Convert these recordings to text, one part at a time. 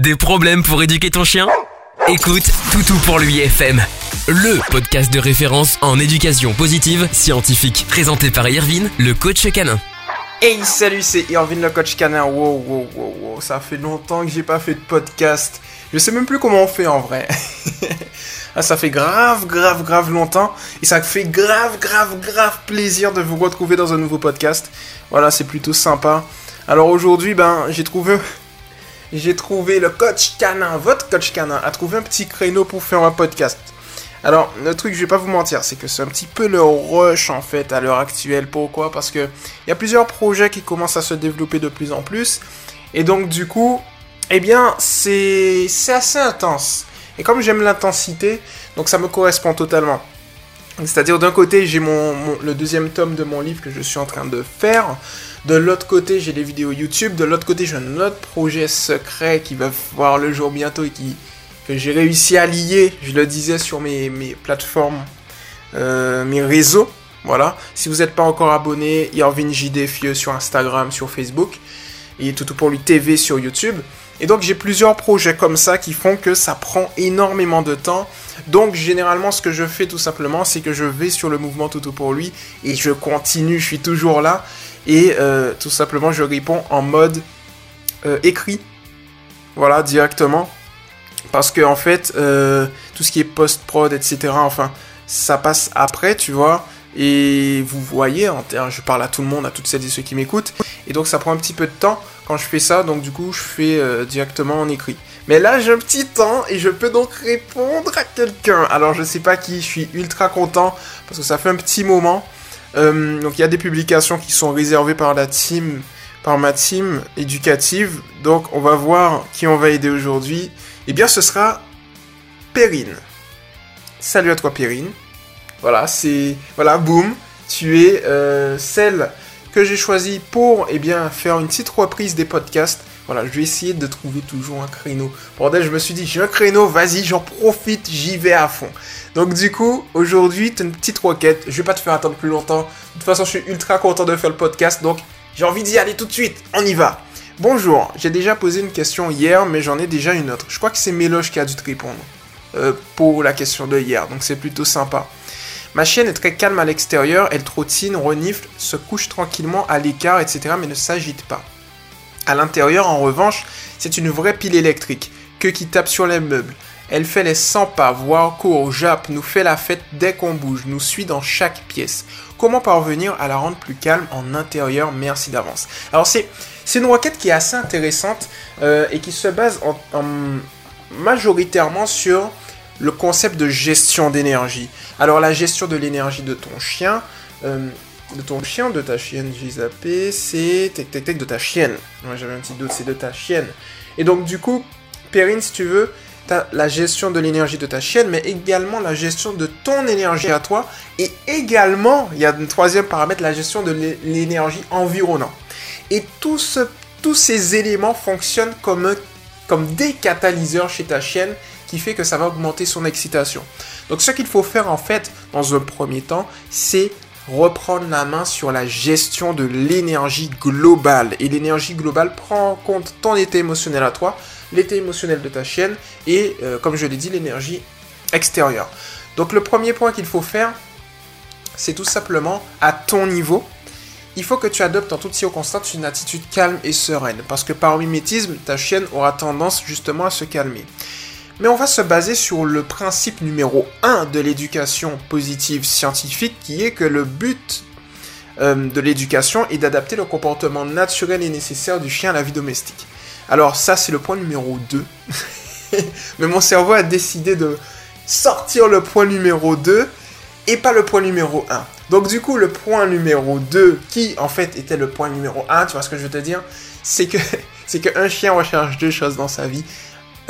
Des problèmes pour éduquer ton chien? Écoute Toutou pour lui FM, le podcast de référence en éducation positive scientifique, présenté par Irvine, le coach canin. Hey salut c'est Irvine le coach canin, wow wow wow wow, ça fait longtemps que j'ai pas fait de podcast, je sais même plus comment on fait en vrai. ah, ça fait grave grave grave longtemps et ça fait grave grave grave plaisir de vous retrouver dans un nouveau podcast. Voilà c'est plutôt sympa. Alors aujourd'hui ben j'ai trouvé j'ai trouvé le coach canin, votre coach canin, a trouvé un petit créneau pour faire un podcast. Alors, le truc, je vais pas vous mentir, c'est que c'est un petit peu le rush en fait à l'heure actuelle. Pourquoi? Parce que il y a plusieurs projets qui commencent à se développer de plus en plus. Et donc, du coup, eh bien, c'est assez intense. Et comme j'aime l'intensité, donc ça me correspond totalement. C'est-à-dire, d'un côté, j'ai mon, le deuxième tome de mon livre que je suis en train de faire. De l'autre côté, j'ai des vidéos YouTube. De l'autre côté, j'ai un autre projet secret qui va voir le jour bientôt et qui, que j'ai réussi à lier, je le disais, sur mes, mes plateformes, euh, mes réseaux. Voilà. Si vous n'êtes pas encore abonné, Irvin JD Fieux sur Instagram, sur Facebook. Et tout pour lui TV sur YouTube. Et donc j'ai plusieurs projets comme ça qui font que ça prend énormément de temps. Donc généralement ce que je fais tout simplement c'est que je vais sur le mouvement Toutou pour lui et je continue, je suis toujours là et euh, tout simplement je réponds en mode euh, écrit, voilà directement, parce que en fait euh, tout ce qui est post-prod etc. Enfin ça passe après tu vois. Et vous voyez, je parle à tout le monde, à toutes celles et ceux qui m'écoutent. Et donc ça prend un petit peu de temps quand je fais ça. Donc du coup, je fais directement en écrit. Mais là, j'ai un petit temps et je peux donc répondre à quelqu'un. Alors je sais pas qui, je suis ultra content parce que ça fait un petit moment. Euh, donc il y a des publications qui sont réservées par la team, par ma team éducative. Donc on va voir qui on va aider aujourd'hui. Eh bien ce sera Perrine. Salut à toi Perrine. Voilà, c'est... Voilà, boum. Tu es euh, celle que j'ai choisie pour eh bien, faire une petite reprise des podcasts. Voilà, je vais essayer de trouver toujours un créneau. Bordel, je me suis dit, j'ai un créneau, vas-y, j'en profite, j'y vais à fond. Donc du coup, aujourd'hui, t'as une petite roquette. Je vais pas te faire attendre plus longtemps. De toute façon, je suis ultra content de faire le podcast, donc j'ai envie d'y aller tout de suite. On y va. Bonjour, j'ai déjà posé une question hier, mais j'en ai déjà une autre. Je crois que c'est Méloche qui a dû te répondre euh, pour la question de hier, donc c'est plutôt sympa. Ma chienne est très calme à l'extérieur, elle trottine, renifle, se couche tranquillement à l'écart, etc., mais ne s'agite pas. À l'intérieur, en revanche, c'est une vraie pile électrique, que qui tape sur les meubles. Elle fait les 100 pas, voire court, jappe, nous fait la fête dès qu'on bouge, nous suit dans chaque pièce. Comment parvenir à la rendre plus calme en intérieur? Merci d'avance. Alors c'est une requête qui est assez intéressante euh, et qui se base en, majoritairement sur le concept de gestion d'énergie. Alors la gestion de l'énergie de ton chien, euh, de ton chien, de ta chienne, j'ai zappé, c'est tac tac tac de ta chienne. Moi j'avais un petit doute, c'est de ta chienne. Et donc du coup, Perrine, si tu veux, la gestion de l'énergie de ta chienne, mais également la gestion de ton énergie à toi. Et également, il y a un troisième paramètre, la gestion de l'énergie environnante. Et tous ces éléments fonctionnent comme, comme des catalyseurs chez ta chienne qui fait que ça va augmenter son excitation. Donc ce qu'il faut faire en fait dans un premier temps, c'est reprendre la main sur la gestion de l'énergie globale. Et l'énergie globale prend en compte ton état émotionnel à toi, l'état émotionnel de ta chienne et, euh, comme je l'ai dit, l'énergie extérieure. Donc le premier point qu'il faut faire, c'est tout simplement à ton niveau. Il faut que tu adoptes en toute circonstance une attitude calme et sereine, parce que par mimétisme, ta chienne aura tendance justement à se calmer. Mais on va se baser sur le principe numéro 1 de l'éducation positive scientifique, qui est que le but euh, de l'éducation est d'adapter le comportement naturel et nécessaire du chien à la vie domestique. Alors ça, c'est le point numéro 2. Mais mon cerveau a décidé de sortir le point numéro 2 et pas le point numéro 1. Donc du coup, le point numéro 2, qui en fait était le point numéro 1, tu vois ce que je veux te dire, c'est que c'est qu'un chien recherche deux choses dans sa vie.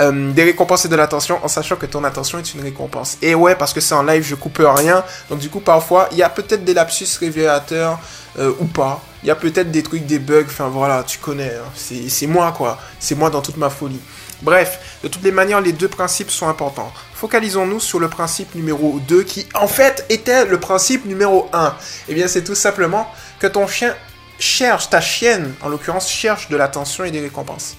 Euh, des récompenses et de l'attention en sachant que ton attention est une récompense. Et ouais, parce que c'est en live, je coupe rien. Donc du coup, parfois, il y a peut-être des lapsus révélateurs euh, ou pas. Il y a peut-être des trucs, des bugs. Enfin voilà, tu connais. Hein. C'est moi quoi. C'est moi dans toute ma folie. Bref, de toutes les manières, les deux principes sont importants. Focalisons-nous sur le principe numéro 2 qui en fait était le principe numéro 1. Eh bien, c'est tout simplement que ton chien cherche, ta chienne en l'occurrence, cherche de l'attention et des récompenses.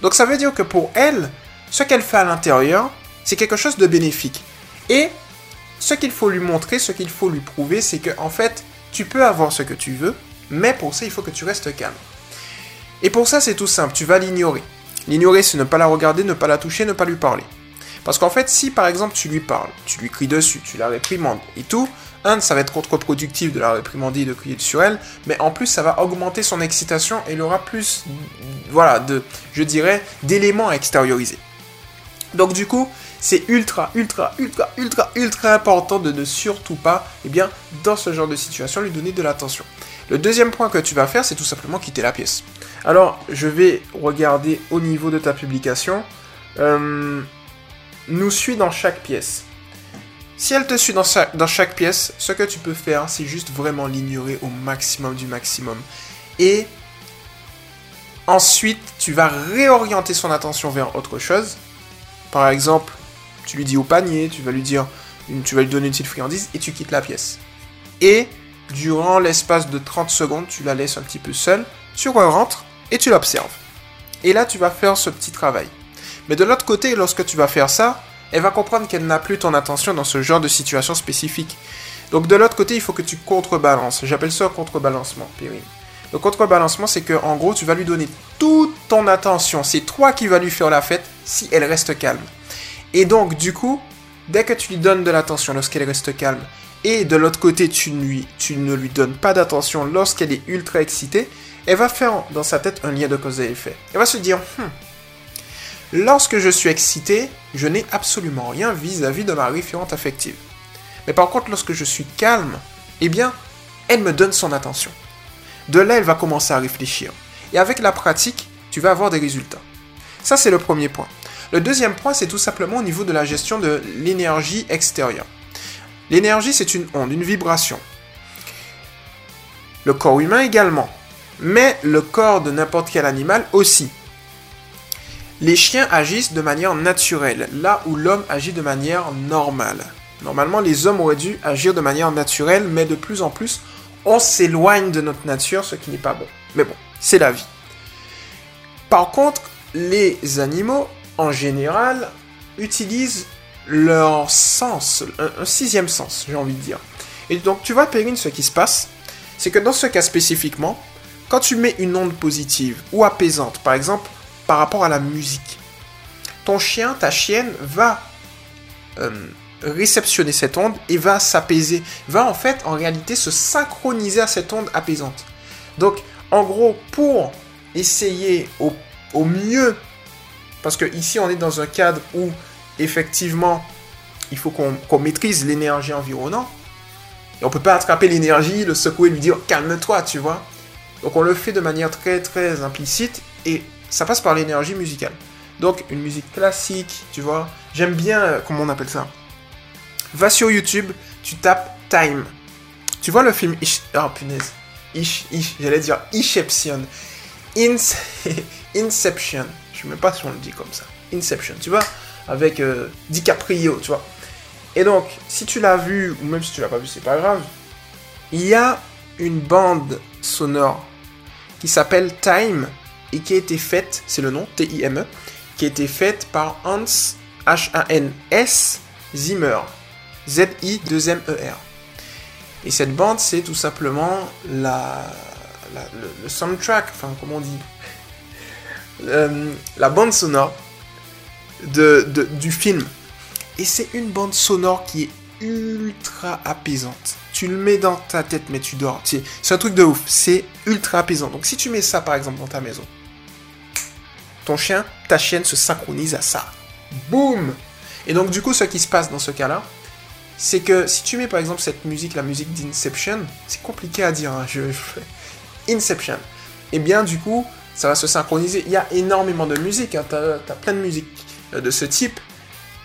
Donc ça veut dire que pour elle, ce qu'elle fait à l'intérieur, c'est quelque chose de bénéfique. Et ce qu'il faut lui montrer, ce qu'il faut lui prouver, c'est que en fait, tu peux avoir ce que tu veux, mais pour ça, il faut que tu restes calme. Et pour ça, c'est tout simple, tu vas l'ignorer. L'ignorer, c'est ne pas la regarder, ne pas la toucher, ne pas lui parler. Parce qu'en fait, si par exemple tu lui parles, tu lui cries dessus, tu la réprimandes et tout, ça va être contre-productif de la réprimander et de crier sur elle, mais en plus, ça va augmenter son excitation et il aura plus, voilà, de, je dirais, d'éléments à extérioriser. Donc du coup, c'est ultra, ultra, ultra, ultra, ultra important de ne surtout pas, eh bien, dans ce genre de situation, lui donner de l'attention. Le deuxième point que tu vas faire, c'est tout simplement quitter la pièce. Alors, je vais regarder au niveau de ta publication. Euh, nous suit dans chaque pièce. Si elle te suit dans, dans chaque pièce, ce que tu peux faire, c'est juste vraiment l'ignorer au maximum du maximum. Et ensuite, tu vas réorienter son attention vers autre chose. Par exemple, tu lui dis au panier, tu vas lui dire, tu vas lui donner une petite friandise et tu quittes la pièce. Et durant l'espace de 30 secondes, tu la laisses un petit peu seule, tu rentres et tu l'observes. Et là, tu vas faire ce petit travail. Mais de l'autre côté, lorsque tu vas faire ça, elle va comprendre qu'elle n'a plus ton attention dans ce genre de situation spécifique. Donc de l'autre côté, il faut que tu contrebalances. J'appelle ça un contrebalancement, Périne. Le contrebalancement, c'est que en gros, tu vas lui donner toute ton attention. C'est toi qui vas lui faire la fête si elle reste calme. Et donc, du coup, dès que tu lui donnes de l'attention lorsqu'elle reste calme, et de l'autre côté, tu, lui, tu ne lui donnes pas d'attention lorsqu'elle est ultra excitée, elle va faire dans sa tête un lien de cause et effet. Elle va se dire, hmm, lorsque je suis excité, je n'ai absolument rien vis-à-vis de ma référente affective. Mais par contre, lorsque je suis calme, eh bien, elle me donne son attention. De là, elle va commencer à réfléchir. Et avec la pratique, tu vas avoir des résultats. Ça, c'est le premier point. Le deuxième point, c'est tout simplement au niveau de la gestion de l'énergie extérieure. L'énergie, c'est une onde, une vibration. Le corps humain également. Mais le corps de n'importe quel animal aussi. Les chiens agissent de manière naturelle, là où l'homme agit de manière normale. Normalement, les hommes auraient dû agir de manière naturelle, mais de plus en plus, on s'éloigne de notre nature, ce qui n'est pas bon. Mais bon, c'est la vie. Par contre, les animaux, en général, utilisent leur sens, un, sixième sens, j'ai envie de dire. Et donc, tu vois, Perrine, ce qui se passe, c'est que dans ce cas spécifiquement, quand tu mets une onde positive ou apaisante, par exemple, par rapport à la musique, ton chien, ta chienne va euh, réceptionner cette onde et va s'apaiser, va en fait, en réalité, se synchroniser à cette onde apaisante. Donc, en gros, pour essayer au, au mieux, parce que ici on est dans un cadre où effectivement, il faut qu'on maîtrise l'énergie environnante. Et on peut pas attraper l'énergie, le secouer, lui dire calme-toi, tu vois. Donc on le fait de manière très très implicite et ça passe par l'énergie musicale. Donc une musique classique, tu vois. J'aime bien, euh, comment on appelle ça? Va sur YouTube, tu tapes Time. Tu vois le film Ish... Oh punaise. Ish, Ish, j'allais dire Inception. Inception. Je sais même pas si on le dit comme ça. Inception, tu vois avec euh, DiCaprio, tu vois. Et donc, si tu l'as vu, ou même si tu l'as pas vu, c'est pas grave, il y a une bande sonore qui s'appelle Time et qui a été faite, c'est le nom, T-I-M-E, qui a été faite par Hans, H-A-N-S, Zimmer, Z-I-2-M-E-R. Et cette bande, c'est tout simplement la, le, soundtrack, enfin, comment on dit, euh, la bande sonore de, du film. Et c'est une bande sonore qui est ultra apaisante. Tu le mets dans ta tête, mais tu dors. C'est un truc de ouf. C'est ultra apaisant. Donc si tu mets ça, par exemple, dans ta maison, ton chien, ta chienne se synchronise à ça. Boum Et donc du coup, ce qui se passe dans ce cas-là, c'est que si tu mets par exemple cette musique, la musique d'Inception, c'est compliqué à dire, hein, je, Inception. Et eh bien du coup, ça va se synchroniser. Il y a énormément de musique, hein, t'as as plein de musique euh, de ce type.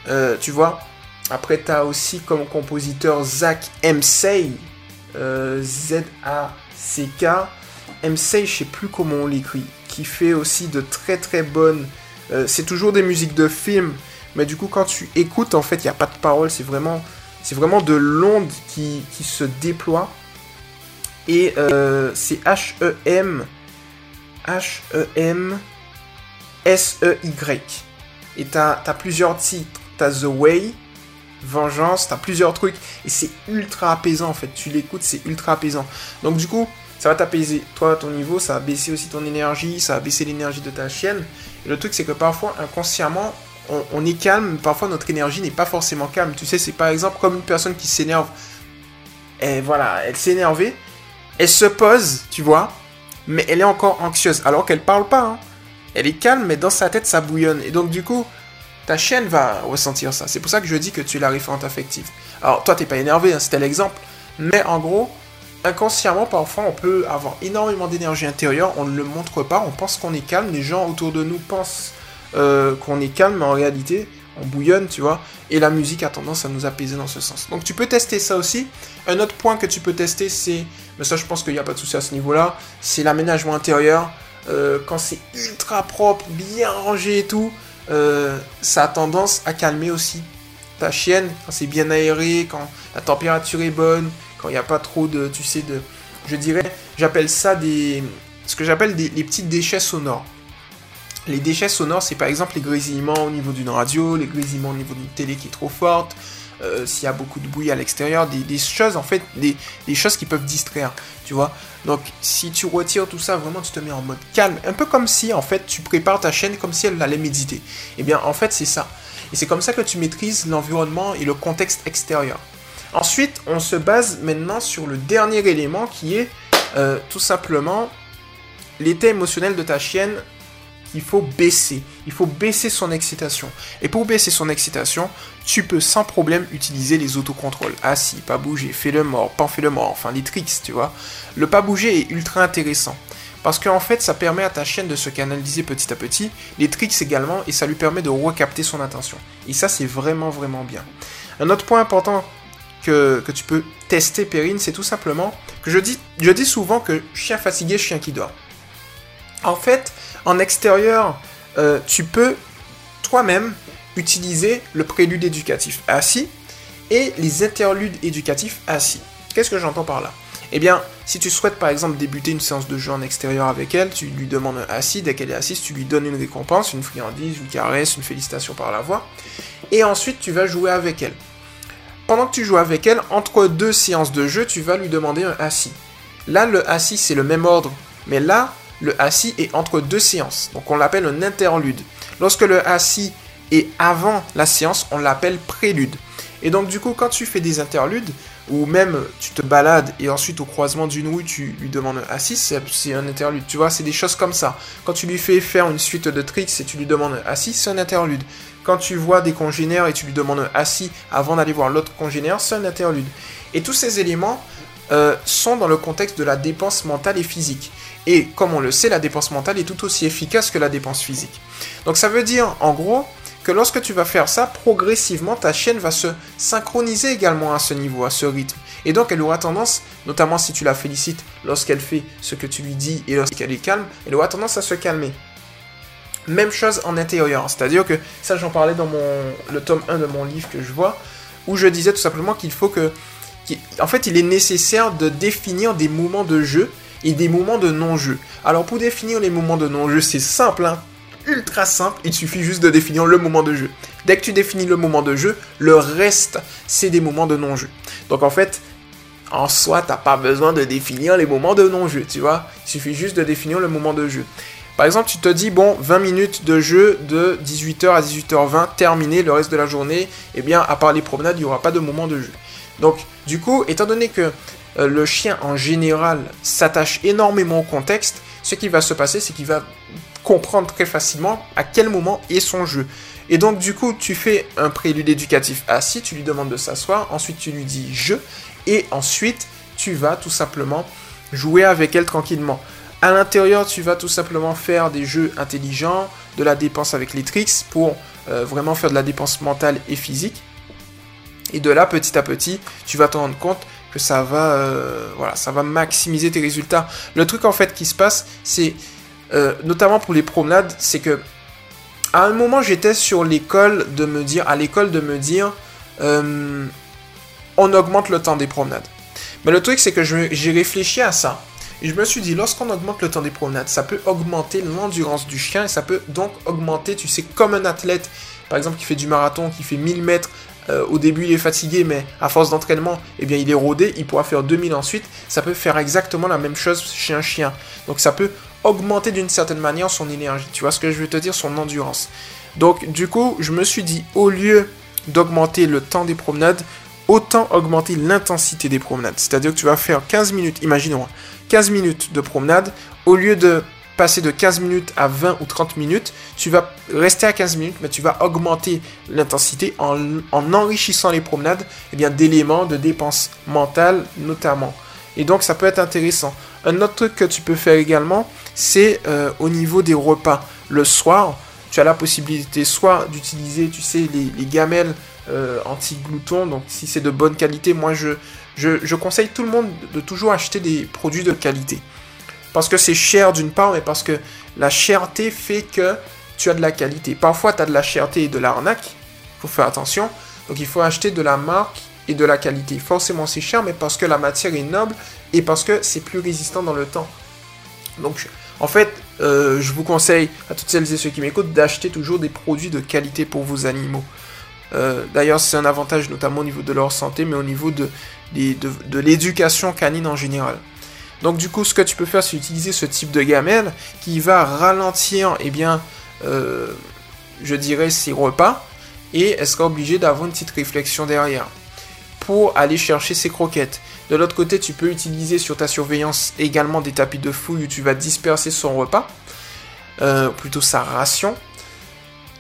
Euh, tu vois. Après, tu as aussi comme compositeur Zach Msay. Euh, Z-A-C-K. Msay, je sais plus comment on l'écrit. Qui fait aussi de très très bonnes. c'est toujours des musiques de films. Mais du coup, quand tu écoutes, en fait, il n'y a pas de parole. C'est vraiment, c'est vraiment de l'onde qui, qui, se déploie. Et c'est H-E-M. H-E-M. S-E-Y. Et t'as as plusieurs titres. T'as The Way, Vengeance, t'as plusieurs trucs. Et c'est ultra apaisant en fait. Tu l'écoutes, c'est ultra apaisant. Donc du coup, ça va t'apaiser. Toi, ton niveau, ça va baisser aussi ton énergie, ça va baisser l'énergie de ta chienne. Et le truc, c'est que parfois, inconsciemment, on, est calme, parfois notre énergie n'est pas forcément calme. Tu sais, c'est par exemple comme une personne qui s'énerve. Et voilà, elle s'est elle se pose, tu vois, mais elle est encore anxieuse, alors qu'elle parle pas. Hein. Elle est calme, mais dans sa tête, ça bouillonne. Et donc, du coup, ta chienne va ressentir ça. C'est pour ça que je dis que tu es la référente affective. Alors, toi, t'es pas énervé, hein, c'était l'exemple. Mais en gros, inconsciemment, parfois, on peut avoir énormément d'énergie intérieure, on ne le montre pas, on pense qu'on est calme, les gens autour de nous pensent euh, qu'on est calme, mais en réalité, on bouillonne, tu vois, et la musique a tendance à nous apaiser dans ce sens. Donc tu peux tester ça aussi. Un autre point que tu peux tester, c'est, mais ça je pense qu'il n'y a pas de souci à ce niveau-là, c'est l'aménagement intérieur. Euh, quand c'est ultra propre, bien rangé et tout, euh, ça a tendance à calmer aussi ta chienne quand c'est bien aéré, quand la température est bonne, quand il n'y a pas trop de, tu sais, de, je dirais, j'appelle ça des, ce que j'appelle des les petits déchets sonores. Les déchets sonores, c'est par exemple les grésillements au niveau d'une radio, les grésillements au niveau d'une télé qui est trop forte, euh, s'il y a beaucoup de bruit à l'extérieur, des, choses en fait, des, choses qui peuvent distraire, tu vois. Donc si tu retires tout ça, vraiment tu te mets en mode calme, un peu comme si en fait tu prépares ta chaîne comme si elle allait méditer. Et eh bien en fait c'est ça. Et c'est comme ça que tu maîtrises l'environnement et le contexte extérieur. Ensuite, on se base maintenant sur le dernier élément qui est euh, tout simplement l'état émotionnel de ta chienne il faut baisser. Il faut baisser son excitation. Et pour baisser son excitation, tu peux sans problème utiliser les autocontrôles. Ah si, pas bouger, fais le mort, pas fais le mort, enfin les tricks, tu vois. Le pas bouger est ultra intéressant. Parce qu'en fait, ça permet à ta chaîne de se canaliser petit à petit, les tricks également, et ça lui permet de recapter son attention. Et ça, c'est vraiment, vraiment bien. Un autre point important que, que tu peux tester, Perrine, c'est tout simplement que je dis, je dis souvent que chien fatigué, chien qui dort. En fait, en extérieur, euh, tu peux toi-même utiliser le prélude éducatif assis et les interludes éducatifs assis. Qu'est-ce que j'entends par là? Eh bien, si tu souhaites par exemple débuter une séance de jeu en extérieur avec elle, tu lui demandes un assis, dès qu'elle est assise, tu lui donnes une récompense, une friandise, une caresse, une félicitation par la voix, et ensuite tu vas jouer avec elle. Pendant que tu joues avec elle, entre deux séances de jeu, tu vas lui demander un assis. Là, le assis, c'est le même ordre, mais là, le assis est entre deux séances. Donc on l'appelle un interlude. Lorsque le assis est avant la séance, on l'appelle prélude. Et donc du coup, quand tu fais des interludes, ou même tu te balades et ensuite au croisement d'une rue, tu lui demandes un assis, c'est un interlude. Tu vois, c'est des choses comme ça. Quand tu lui fais faire une suite de tricks et tu lui demandes un assis, c'est un interlude. Quand tu vois des congénères et tu lui demandes un assis avant d'aller voir l'autre congénère, c'est un interlude. Et tous ces éléments euh, sont dans le contexte de la dépense mentale et physique. Et comme on le sait, la dépense mentale est tout aussi efficace que la dépense physique. Donc ça veut dire, en gros, que lorsque tu vas faire ça, progressivement, ta chienne va se synchroniser également à ce niveau, à ce rythme. Et donc elle aura tendance, notamment si tu la félicites lorsqu'elle fait ce que tu lui dis et lorsqu'elle est calme, elle aura tendance à se calmer. Même chose en intérieur, c'est-à-dire que ça j'en parlais dans mon, le tome 1 de mon livre que je vois, où je disais tout simplement qu'il faut que... En fait, il est nécessaire de définir des moments de jeu et des moments de non-jeu. Alors pour définir les moments de non-jeu, c'est simple, hein ultra simple, il suffit juste de définir le moment de jeu. Dès que tu définis le moment de jeu, le reste, c'est des moments de non-jeu. Donc en fait, en soi, t'as pas besoin de définir les moments de non-jeu, tu vois. Il suffit juste de définir le moment de jeu. Par exemple, tu te dis, bon, 20 minutes de jeu de 18h à 18h20, terminé le reste de la journée, eh bien, à part les promenades, il n'y aura pas de moment de jeu. Donc, du coup, étant donné que euh, le chien en général s'attache énormément au contexte, ce qui va se passer, c'est qu'il va comprendre très facilement à quel moment est son jeu. Et donc du coup, tu fais un prélude éducatif assis, tu lui demandes de s'asseoir, ensuite tu lui dis je, et ensuite tu vas tout simplement jouer avec elle tranquillement. À l'intérieur, tu vas tout simplement faire des jeux intelligents, de la dépense avec les tricks pour euh, vraiment faire de la dépense mentale et physique. Et de là, petit à petit, tu vas te rendre compte que ça va, euh, voilà, ça va maximiser tes résultats. Le truc en fait qui se passe, c'est euh, notamment pour les promenades, c'est que à un moment j'étais sur l'école de me dire, à l'école de me dire, euh, on augmente le temps des promenades. Mais le truc c'est que j'ai réfléchi à ça Et je me suis dit, lorsqu'on augmente le temps des promenades, ça peut augmenter l'endurance du chien et ça peut donc augmenter, tu sais, comme un athlète, par exemple, qui fait du marathon, qui fait 1000 mètres, euh, au début il est fatigué, mais à force d'entraînement, eh bien il est rodé, il pourra faire 2000 ensuite. Ça peut faire exactement la même chose chez un chien. Donc ça peut augmenter d'une certaine manière son énergie. Tu vois ce que je veux te dire, son endurance. Donc du coup, je me suis dit, au lieu d'augmenter le temps des promenades, autant augmenter l'intensité des promenades. C'est-à-dire que tu vas faire 15 minutes, imaginons, 15 minutes de promenade, au lieu de passer de 15 minutes à 20 ou 30 minutes, tu vas rester à 15 minutes, mais tu vas augmenter l'intensité en, enrichissant les promenades eh bien, d'éléments de dépenses mentales notamment. Et donc ça peut être intéressant. Un autre truc que tu peux faire également, c'est euh, au niveau des repas. Le soir, tu as la possibilité soit d'utiliser, tu sais, les, gamelles euh, anti-glouton. Donc si c'est de bonne qualité, moi je, je conseille tout le monde de toujours acheter des produits de qualité. Parce que c'est cher d'une part, mais parce que la cherté fait que tu as de la qualité. Parfois, tu as de la cherté et de l'arnaque. Il faut faire attention. Donc, il faut acheter de la marque et de la qualité. Forcément, c'est cher, mais parce que la matière est noble et parce que c'est plus résistant dans le temps. Donc, en fait, euh, je vous conseille à toutes celles et ceux qui m'écoutent d'acheter toujours des produits de qualité pour vos animaux. Euh, d'ailleurs, c'est un avantage notamment au niveau de leur santé, mais au niveau de, de l'éducation canine en général. Donc du coup, ce que tu peux faire, c'est utiliser ce type de gamelle qui va ralentir, eh bien, euh, je dirais, ses repas, et elle sera obligée d'avoir une petite réflexion derrière pour aller chercher ses croquettes. De l'autre côté, tu peux utiliser sur ta surveillance également des tapis de fouille où tu vas disperser son repas, euh, plutôt sa ration.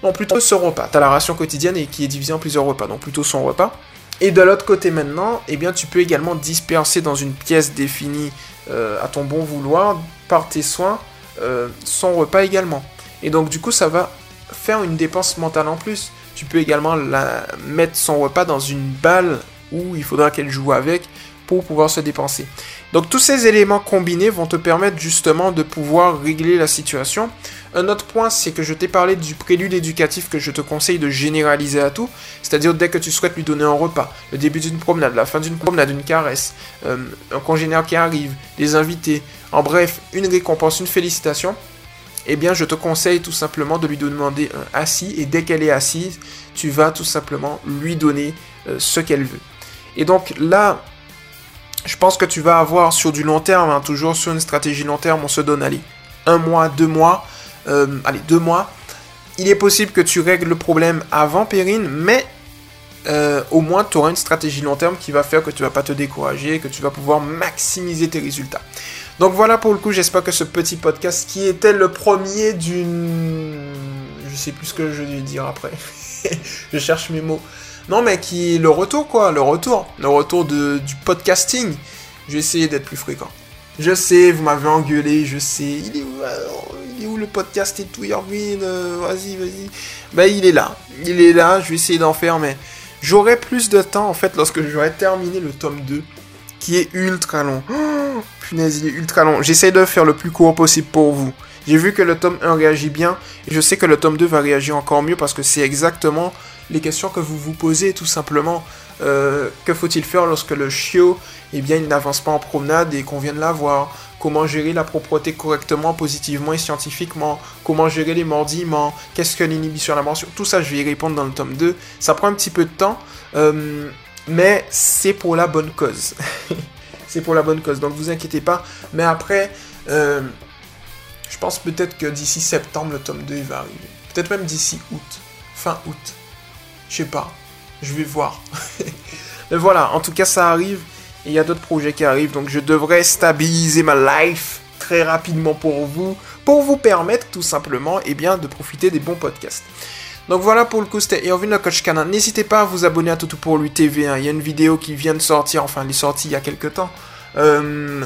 Non, plutôt son repas. Tu as la ration quotidienne et qui est divisée en plusieurs repas, donc plutôt son repas. Et de l'autre côté maintenant, eh bien, tu peux également disperser dans une pièce définie euh, à ton bon vouloir, par tes soins, euh, son repas également. Et donc du coup, ça va faire une dépense mentale en plus. Tu peux également la, mettre son repas dans une balle où il faudra qu'elle joue avec pour pouvoir se dépenser. Donc tous ces éléments combinés vont te permettre justement de pouvoir régler la situation. Un autre point, c'est que je t'ai parlé du prélude éducatif que je te conseille de généraliser à tout, c'est-à-dire dès que tu souhaites lui donner un repas, le début d'une promenade, la fin d'une promenade, une caresse, euh, un congénère qui arrive, des invités, en bref, une récompense, une félicitation, eh bien je te conseille tout simplement de lui demander un assis et dès qu'elle est assise, tu vas tout simplement lui donner euh, ce qu'elle veut. Et donc là, je pense que tu vas avoir sur du long terme, hein, toujours sur une stratégie long terme, on se donne, allez, un mois, deux mois, euh, allez, deux mois. Il est possible que tu règles le problème avant Perrine, mais euh, au moins tu auras une stratégie long terme qui va faire que tu vas pas te décourager, que tu vas pouvoir maximiser tes résultats. Donc voilà pour le coup, j'espère que ce petit podcast qui était le premier d'une... Je sais plus ce que je vais dire après. je cherche mes mots. Non, mais qui le retour, quoi, le retour. Le retour du podcasting. Je vais essayer d'être plus fréquent. Je sais, vous m'avez engueulé, je sais. Il est où, le podcast et tout, euh, Vas-y, vas-y. Ben, il est là. Il est là, je vais essayer d'en faire, mais j'aurai plus de temps, en fait, lorsque j'aurai terminé le tome 2, qui est ultra long. Oh, punaise, il est ultra long. J'essaie de faire le plus court possible pour vous. J'ai vu que le tome 1 réagit bien, et je sais que le tome 2 va réagir encore mieux, parce que c'est exactement les questions que vous vous posez tout simplement. Euh, que faut-il faire lorsque le chiot, eh bien, il n'avance pas en promenade et qu'on vient de l'avoir Comment gérer la propreté correctement, positivement et scientifiquement? Comment gérer les mordiments Qu'est-ce que l'inhibition à la mention Tout ça, je vais y répondre dans le tome 2. Ça prend un petit peu de temps, euh, mais c'est pour la bonne cause. c'est pour la bonne cause, donc vous inquiétez pas. Mais après, euh, je pense peut-être que d'ici septembre, le tome 2 il va arriver. Peut-être même d'ici août, fin août. Je sais pas. Je vais voir. Mais voilà, en tout cas, ça arrive. Et il y a d'autres projets qui arrivent. Donc, je devrais stabiliser ma life très rapidement pour vous. Pour vous permettre, tout simplement, eh bien, de profiter des bons podcasts. Donc voilà pour le coup, c'était Irvin le coach canin. N'hésitez pas à vous abonner à Toutou pour lui TV. Hein. Il y a une vidéo qui vient de sortir, enfin elle est sortie il y a quelques temps. Euh,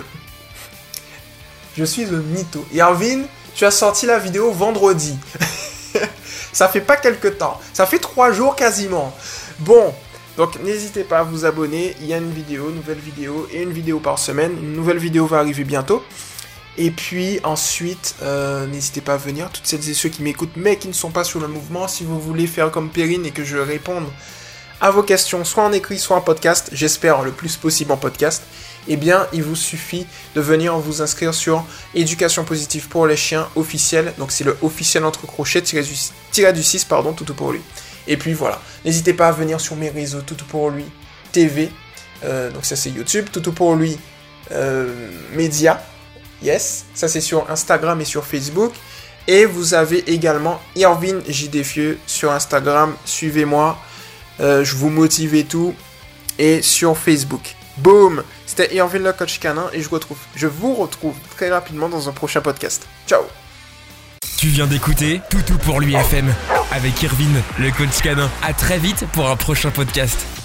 je suis le mytho. Irvin, tu as sorti la vidéo vendredi. Ça fait pas quelques temps. Ça fait trois jours quasiment. Bon, donc n'hésitez pas à vous abonner. Il y a une vidéo, une nouvelle vidéo et une vidéo par semaine. Une nouvelle vidéo va arriver bientôt. Et puis ensuite, euh, n'hésitez pas à venir, toutes celles et ceux qui m'écoutent mais qui ne sont pas sur le mouvement, si vous voulez faire comme Perrine et que je réponde à vos questions, soit en écrit, soit en podcast, j'espère le plus possible en podcast, eh bien, il vous suffit de venir vous inscrire sur Éducation positive pour les chiens officiel. Donc, c'est le officiel entre crochets, tiré du, 6, pardon, tout pour lui. Et puis voilà, n'hésitez pas à venir sur mes réseaux, tout pour lui, TV. Euh, donc, ça, c'est YouTube, tout pour lui, euh, Média. Yes, ça, c'est sur Instagram et sur Facebook. Et vous avez également Irvin J. sur Instagram. Suivez-moi. Euh, je vous motive et tout. Et sur Facebook. Boom C'était Irvin le coach canin et je, retrouve, je vous retrouve très rapidement dans un prochain podcast. Ciao Tu viens d'écouter Toutou pour l'UFM avec Irvin le coach canin. À très vite pour un prochain podcast.